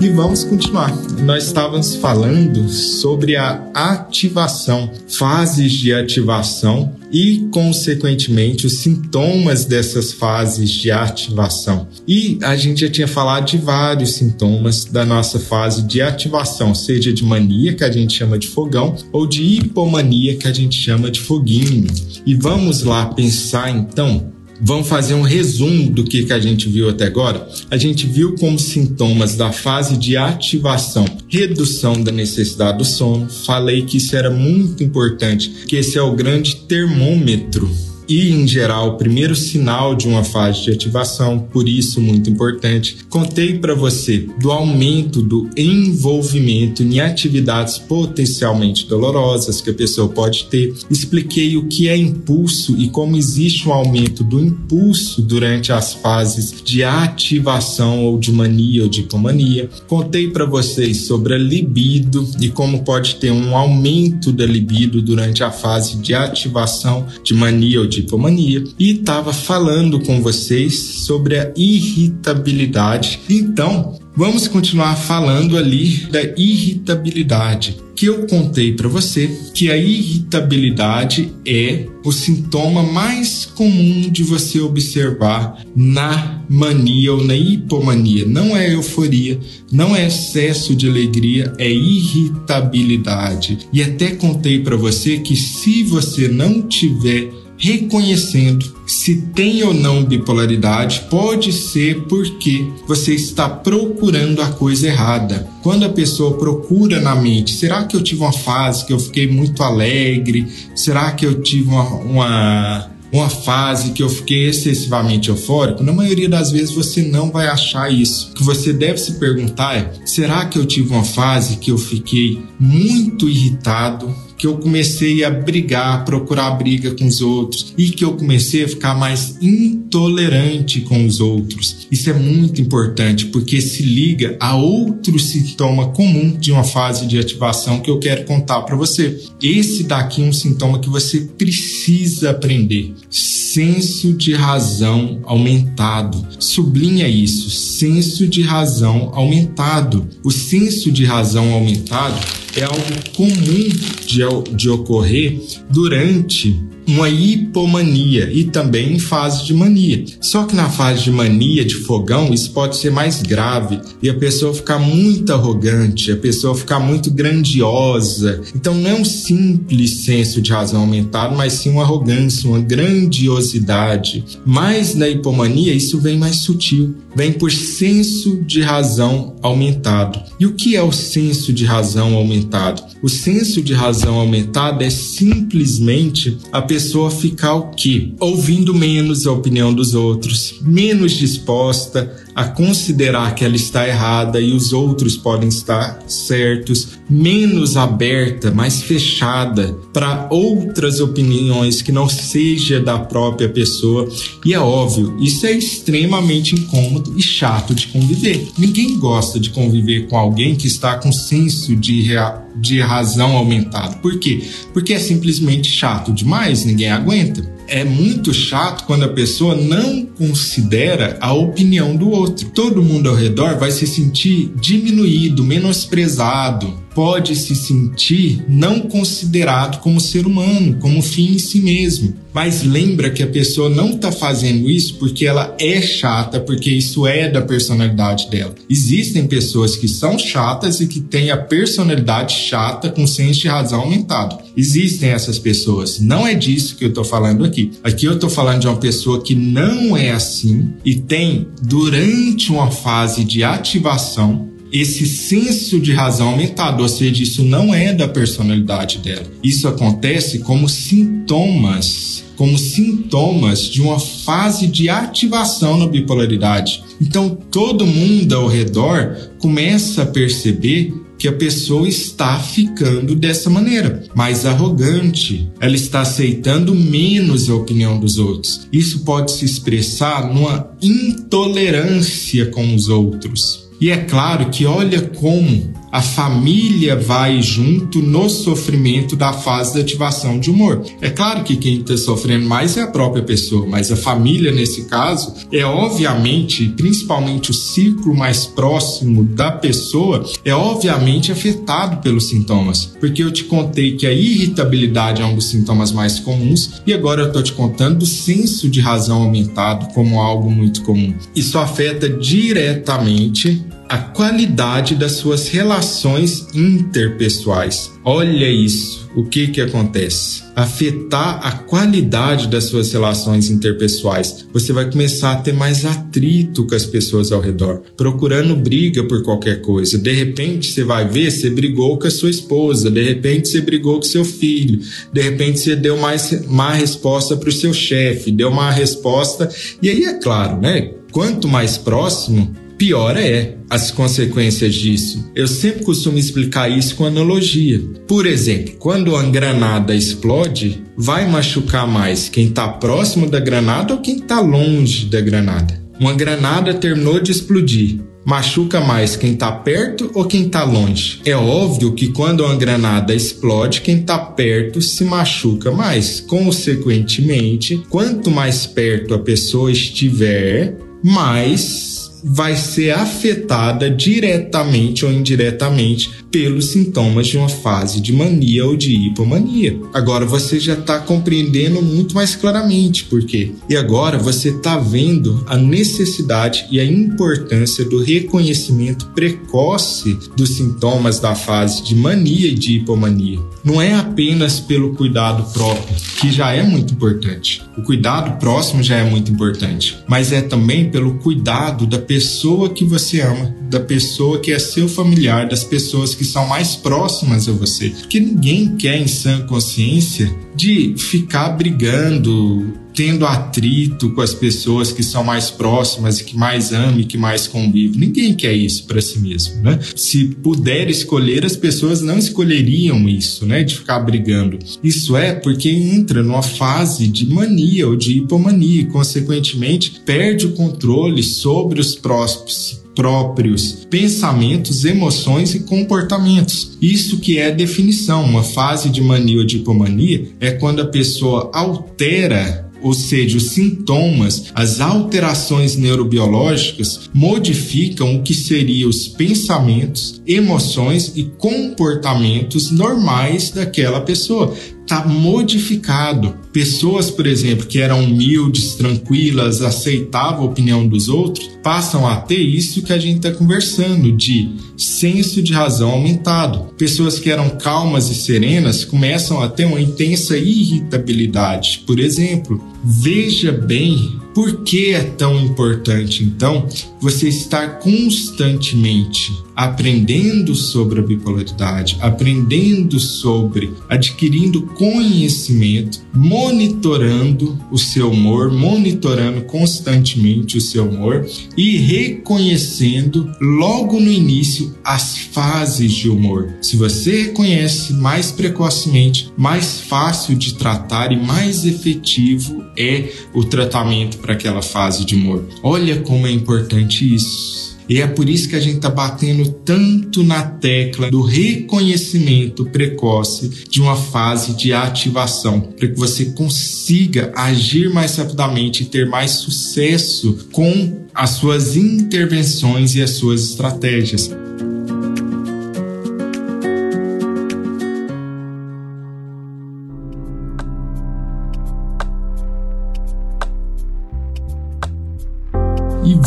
E vamos continuar. Nós estávamos falando sobre a ativação, fases de ativação e, consequentemente, os sintomas dessas fases de ativação. E a gente já tinha falado de vários sintomas da nossa fase de ativação, seja de mania, que a gente chama de fogão, ou de hipomania, que a gente chama de foguinho. E vamos lá pensar então Vamos fazer um resumo do que, que a gente viu até agora. A gente viu como sintomas da fase de ativação, redução da necessidade do sono. Falei que isso era muito importante, que esse é o grande termômetro e, em geral, o primeiro sinal de uma fase de ativação, por isso muito importante. Contei para você do aumento do envolvimento em atividades potencialmente dolorosas que a pessoa pode ter. Expliquei o que é impulso e como existe um aumento do impulso durante as fases de ativação ou de mania ou de hipomania. Contei para vocês sobre a libido e como pode ter um aumento da libido durante a fase de ativação de mania ou de hipomania e estava falando com vocês sobre a irritabilidade. Então, vamos continuar falando ali da irritabilidade, que eu contei para você que a irritabilidade é o sintoma mais comum de você observar na mania ou na hipomania. Não é euforia, não é excesso de alegria, é irritabilidade. E até contei para você que se você não tiver reconhecendo se tem ou não bipolaridade, pode ser porque você está procurando a coisa errada. Quando a pessoa procura na mente, será que eu tive uma fase que eu fiquei muito alegre? Será que eu tive uma, uma uma fase que eu fiquei excessivamente eufórico, na maioria das vezes você não vai achar isso. O que você deve se perguntar é: será que eu tive uma fase que eu fiquei muito irritado, que eu comecei a brigar, procurar briga com os outros e que eu comecei a ficar mais intolerante com os outros. Isso é muito importante porque se liga a outro sintoma comum de uma fase de ativação que eu quero contar para você. Esse daqui é um sintoma que você precisa aprender. Senso de razão aumentado. Sublinha isso, senso de razão aumentado. O senso de razão aumentado é algo comum de, de ocorrer durante uma hipomania e também em fase de mania. Só que na fase de mania, de fogão, isso pode ser mais grave e a pessoa ficar muito arrogante, a pessoa ficar muito grandiosa. Então não é um simples senso de razão aumentado, mas sim uma arrogância, uma grandiosidade. Mas na hipomania isso vem mais sutil, vem por senso de razão aumentado. E o que é o senso de razão aumentado? O senso de razão aumentado é simplesmente a pessoa ficar o quê? Ouvindo menos a opinião dos outros, menos disposta a considerar que ela está errada e os outros podem estar certos, menos aberta, mais fechada para outras opiniões que não seja da própria pessoa. E é óbvio, isso é extremamente incômodo e chato de conviver. Ninguém gosta de conviver com alguém que está com senso de, de razão aumentado. Por quê? Porque é simplesmente chato demais, ninguém aguenta é muito chato quando a pessoa não considera a opinião do outro. Todo mundo ao redor vai se sentir diminuído, menosprezado, pode se sentir não considerado como ser humano, como fim em si mesmo. Mas lembra que a pessoa não está fazendo isso porque ela é chata, porque isso é da personalidade dela. Existem pessoas que são chatas e que têm a personalidade chata com senso de razão aumentado. Existem essas pessoas. Não é disso que eu estou falando aqui. Aqui eu estou falando de uma pessoa que não é assim e tem, durante uma fase de ativação, esse senso de razão aumentado, ou seja, isso não é da personalidade dela. Isso acontece como sintomas como sintomas de uma fase de ativação na bipolaridade. Então, todo mundo ao redor começa a perceber que a pessoa está ficando dessa maneira, mais arrogante. Ela está aceitando menos a opinião dos outros. Isso pode se expressar numa intolerância com os outros. E é claro que olha como a família vai junto no sofrimento da fase da ativação de humor. É claro que quem está sofrendo mais é a própria pessoa, mas a família, nesse caso, é obviamente, principalmente o círculo mais próximo da pessoa, é obviamente afetado pelos sintomas. Porque eu te contei que a irritabilidade é um dos sintomas mais comuns e agora eu estou te contando o senso de razão aumentado como algo muito comum. Isso afeta diretamente a qualidade das suas relações interpessoais. Olha isso, o que que acontece? Afetar a qualidade das suas relações interpessoais. Você vai começar a ter mais atrito com as pessoas ao redor, procurando briga por qualquer coisa. De repente você vai ver, você brigou com a sua esposa, de repente você brigou com seu filho, de repente você deu mais má resposta para o seu chefe, deu uma resposta. E aí é claro, né? Quanto mais próximo, pior é as consequências disso. Eu sempre costumo explicar isso com analogia. Por exemplo, quando uma granada explode, vai machucar mais quem está próximo da granada ou quem está longe da granada. Uma granada terminou de explodir. Machuca mais quem está perto ou quem está longe? É óbvio que quando uma granada explode, quem está perto se machuca mais. Consequentemente, quanto mais perto a pessoa estiver, mais vai ser afetada diretamente ou indiretamente pelos sintomas de uma fase de mania ou de hipomania. Agora você já está compreendendo muito mais claramente por quê. E agora você está vendo a necessidade e a importância do reconhecimento precoce dos sintomas da fase de mania e de hipomania. Não é apenas pelo cuidado próprio, que já é muito importante. O cuidado próximo já é muito importante, mas é também pelo cuidado da pessoa que você ama, da pessoa que é seu familiar, das pessoas que são mais próximas a você. Porque ninguém quer, em sã consciência, de ficar brigando, tendo atrito com as pessoas que são mais próximas e que mais amam e que mais convivem. Ninguém quer isso para si mesmo, né? Se puder escolher, as pessoas não escolheriam isso, né? De ficar brigando. Isso é porque entra numa fase de mania ou de hipomania e, consequentemente, perde o controle sobre os próximos próprios pensamentos, emoções e comportamentos. Isso que é definição. Uma fase de mania ou de hipomania é quando a pessoa altera ou seja, os sintomas, as alterações neurobiológicas modificam o que seriam os pensamentos, emoções e comportamentos normais daquela pessoa está modificado. Pessoas, por exemplo, que eram humildes, tranquilas, aceitavam a opinião dos outros, passam a ter isso que a gente está conversando, de senso de razão aumentado. Pessoas que eram calmas e serenas começam a ter uma intensa irritabilidade. Por exemplo, veja bem por que é tão importante, então, você estar constantemente aprendendo sobre a bipolaridade, aprendendo sobre, adquirindo conhecimento, monitorando o seu humor, monitorando constantemente o seu humor e reconhecendo logo no início as fases de humor. Se você reconhece mais precocemente, mais fácil de tratar e mais efetivo é o tratamento para aquela fase de humor. Olha como é importante isso. E é por isso que a gente está batendo tanto na tecla do reconhecimento precoce de uma fase de ativação, para que você consiga agir mais rapidamente e ter mais sucesso com as suas intervenções e as suas estratégias.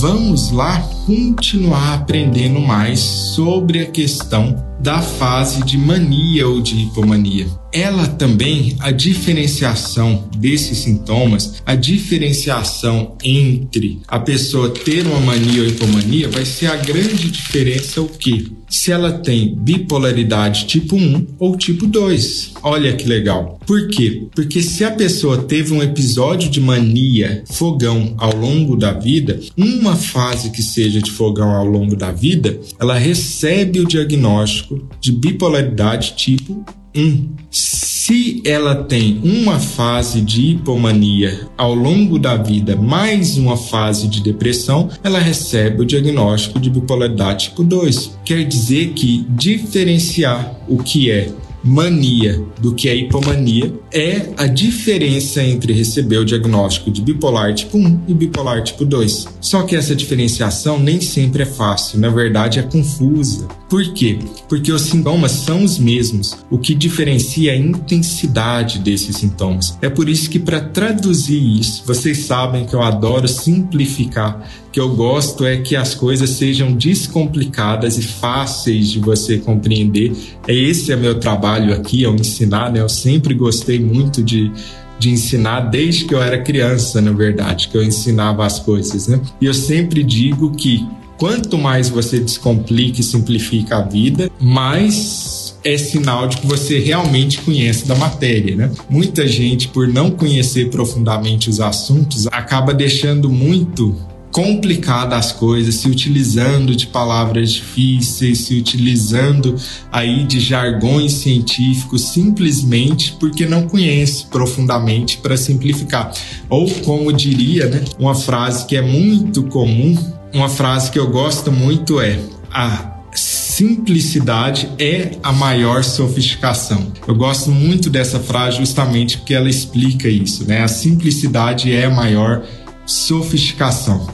Vamos lá continuar aprendendo mais sobre a questão da fase de mania ou de hipomania. Ela também, a diferenciação desses sintomas, a diferenciação entre a pessoa ter uma mania ou hipomania vai ser a grande diferença o que? Se ela tem bipolaridade tipo 1 ou tipo 2. Olha que legal. Por quê? Porque se a pessoa teve um episódio de mania, fogão ao longo da vida, uma fase que seja de fogão ao longo da vida, ela recebe o diagnóstico de bipolaridade tipo 1. Se ela tem uma fase de hipomania ao longo da vida, mais uma fase de depressão, ela recebe o diagnóstico de bipolaridade tipo 2. Quer dizer que diferenciar o que é mania do que é hipomania é a diferença entre receber o diagnóstico de bipolar tipo 1 e bipolar tipo 2. Só que essa diferenciação nem sempre é fácil, na verdade é confusa. Por quê? Porque os sintomas são os mesmos, o que diferencia a intensidade desses sintomas. É por isso que, para traduzir isso, vocês sabem que eu adoro simplificar, que eu gosto é que as coisas sejam descomplicadas e fáceis de você compreender. Esse é meu trabalho aqui, ao ensinar, né? Eu sempre gostei muito de de ensinar desde que eu era criança, na verdade, que eu ensinava as coisas, né? E eu sempre digo que Quanto mais você descomplica e simplifica a vida, mais é sinal de que você realmente conhece da matéria, né? Muita gente, por não conhecer profundamente os assuntos, acaba deixando muito complicadas as coisas, se utilizando de palavras difíceis, se utilizando aí de jargões científicos simplesmente porque não conhece profundamente para simplificar. Ou como diria, né, uma frase que é muito comum uma frase que eu gosto muito é: a simplicidade é a maior sofisticação. Eu gosto muito dessa frase justamente porque ela explica isso, né? A simplicidade é a maior sofisticação.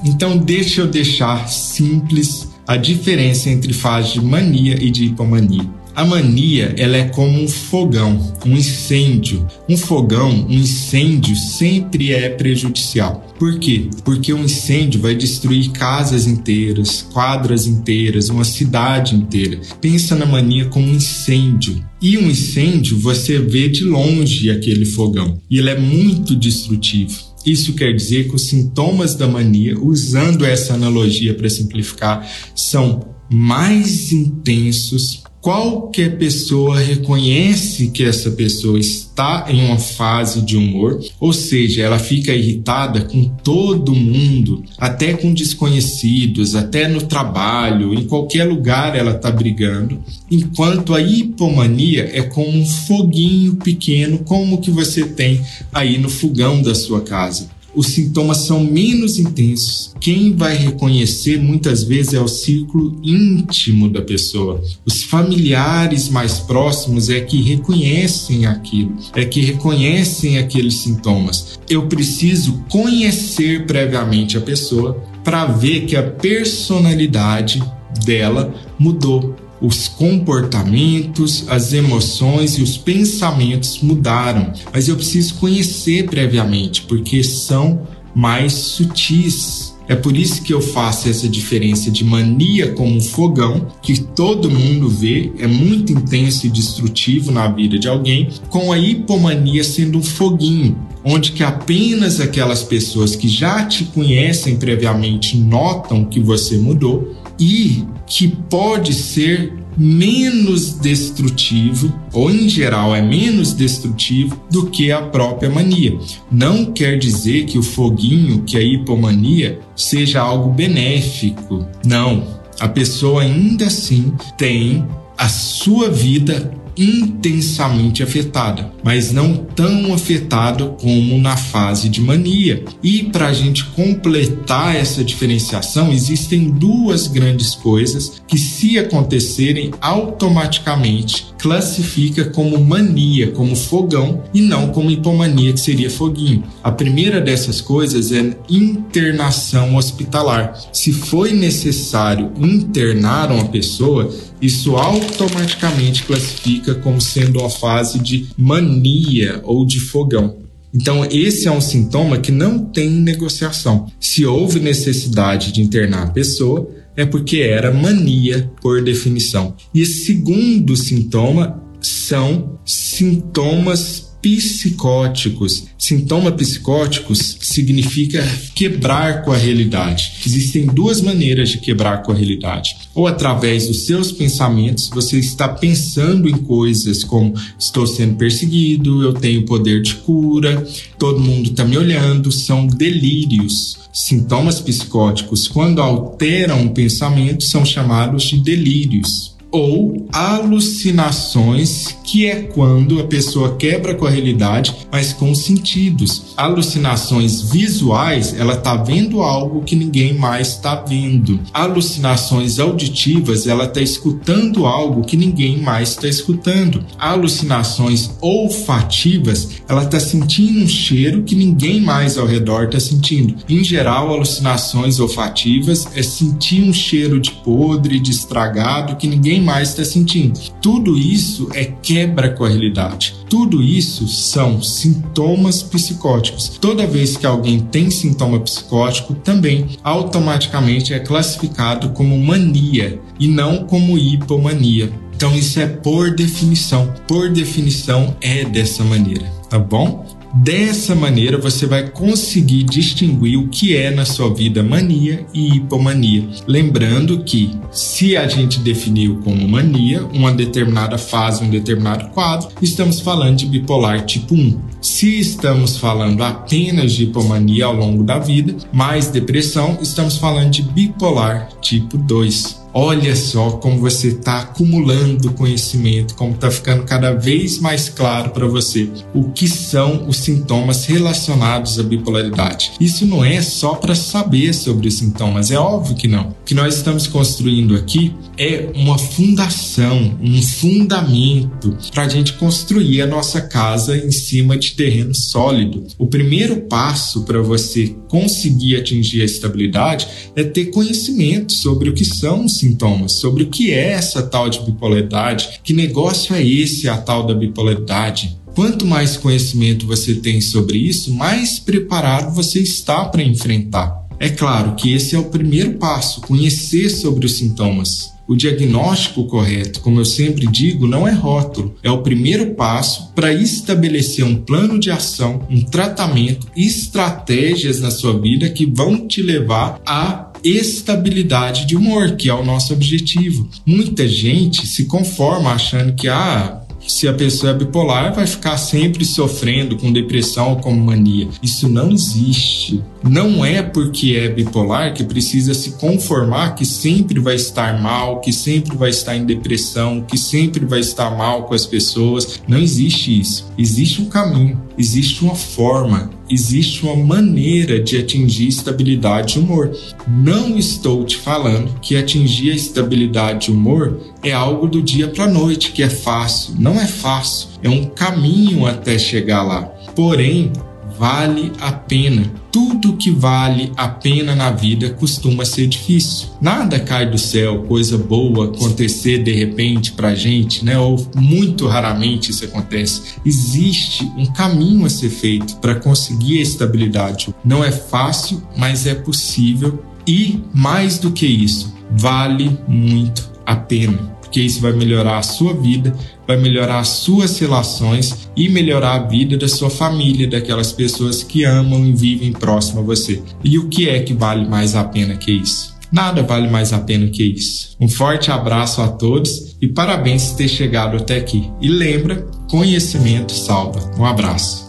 Então, deixa eu deixar simples a diferença entre fase de mania e de hipomania. A mania, ela é como um fogão, um incêndio. Um fogão, um incêndio sempre é prejudicial. Por quê? Porque um incêndio vai destruir casas inteiras, quadras inteiras, uma cidade inteira. Pensa na mania como um incêndio. E um incêndio você vê de longe aquele fogão. E ele é muito destrutivo. Isso quer dizer que os sintomas da mania, usando essa analogia para simplificar, são mais intensos, qualquer pessoa reconhece que essa pessoa está em uma fase de humor, ou seja, ela fica irritada com todo mundo, até com desconhecidos, até no trabalho, em qualquer lugar ela está brigando, enquanto a hipomania é como um foguinho pequeno, como que você tem aí no fogão da sua casa os sintomas são menos intensos. Quem vai reconhecer muitas vezes é o círculo íntimo da pessoa. Os familiares mais próximos é que reconhecem aquilo, é que reconhecem aqueles sintomas. Eu preciso conhecer previamente a pessoa para ver que a personalidade dela mudou os comportamentos, as emoções e os pensamentos mudaram, mas eu preciso conhecer previamente, porque são mais sutis. É por isso que eu faço essa diferença de mania como um fogão, que todo mundo vê, é muito intenso e destrutivo na vida de alguém, com a hipomania sendo um foguinho, onde que apenas aquelas pessoas que já te conhecem previamente notam que você mudou e que pode ser menos destrutivo, ou em geral é menos destrutivo do que a própria mania. Não quer dizer que o foguinho, que a hipomania, seja algo benéfico. Não. A pessoa ainda assim tem a sua vida intensamente afetada, mas não tão afetado como na fase de mania. E para a gente completar essa diferenciação, existem duas grandes coisas que, se acontecerem, automaticamente classifica como mania, como fogão, e não como hipomania, que seria foguinho. A primeira dessas coisas é internação hospitalar. Se foi necessário internar uma pessoa, isso automaticamente classifica como sendo uma fase de mania ou de fogão. Então, esse é um sintoma que não tem negociação. Se houve necessidade de internar a pessoa, é porque era mania por definição. E segundo sintoma são sintomas psicóticos. Sintoma psicóticos significa quebrar com a realidade. Existem duas maneiras de quebrar com a realidade. Ou através dos seus pensamentos, você está pensando em coisas como estou sendo perseguido, eu tenho poder de cura, todo mundo está me olhando, são delírios. Sintomas psicóticos, quando alteram o pensamento, são chamados de delírios ou alucinações, que é quando a pessoa quebra com a realidade, mas com sentidos. Alucinações visuais, ela tá vendo algo que ninguém mais está vendo. Alucinações auditivas, ela tá escutando algo que ninguém mais está escutando. Alucinações olfativas, ela tá sentindo um cheiro que ninguém mais ao redor está sentindo. Em geral, alucinações olfativas é sentir um cheiro de podre, de estragado que ninguém ninguém mais está sentindo. Tudo isso é quebra com a realidade. Tudo isso são sintomas psicóticos. Toda vez que alguém tem sintoma psicótico, também automaticamente é classificado como mania e não como hipomania. Então isso é por definição. Por definição é dessa maneira, tá bom? Dessa maneira, você vai conseguir distinguir o que é na sua vida mania e hipomania. Lembrando que, se a gente definiu como mania uma determinada fase, um determinado quadro, estamos falando de bipolar tipo 1. Se estamos falando apenas de hipomania ao longo da vida, mais depressão, estamos falando de bipolar tipo 2. Olha só como você está acumulando conhecimento, como está ficando cada vez mais claro para você o que são os sintomas relacionados à bipolaridade. Isso não é só para saber sobre os sintomas, é óbvio que não. O que nós estamos construindo aqui é uma fundação, um fundamento para a gente construir a nossa casa em cima de terreno sólido. O primeiro passo para você conseguir atingir a estabilidade é ter conhecimento sobre o que são os sintomas, sobre o que é essa tal de bipolaridade, que negócio é esse a tal da bipolaridade. Quanto mais conhecimento você tem sobre isso, mais preparado você está para enfrentar. É claro que esse é o primeiro passo, conhecer sobre os sintomas. O diagnóstico correto, como eu sempre digo, não é rótulo, é o primeiro passo para estabelecer um plano de ação, um tratamento, estratégias na sua vida que vão te levar a estabilidade de humor, que é o nosso objetivo. Muita gente se conforma achando que ah, se a pessoa é bipolar, vai ficar sempre sofrendo com depressão ou com mania. Isso não existe. Não é porque é bipolar que precisa se conformar que sempre vai estar mal, que sempre vai estar em depressão, que sempre vai estar mal com as pessoas. Não existe isso. Existe um caminho, existe uma forma, existe uma maneira de atingir estabilidade de humor. Não estou te falando que atingir a estabilidade de humor é algo do dia para a noite, que é fácil. Não é fácil, é um caminho até chegar lá. Porém, vale a pena. Tudo que vale a pena na vida costuma ser difícil. Nada cai do céu, coisa boa acontecer de repente pra gente, né? Ou muito raramente isso acontece. Existe um caminho a ser feito para conseguir a estabilidade. Não é fácil, mas é possível e mais do que isso, vale muito a pena porque isso vai melhorar a sua vida, vai melhorar as suas relações e melhorar a vida da sua família, daquelas pessoas que amam e vivem próximo a você. E o que é que vale mais a pena que isso? Nada vale mais a pena que isso. Um forte abraço a todos e parabéns por ter chegado até aqui. E lembra, conhecimento salva. Um abraço.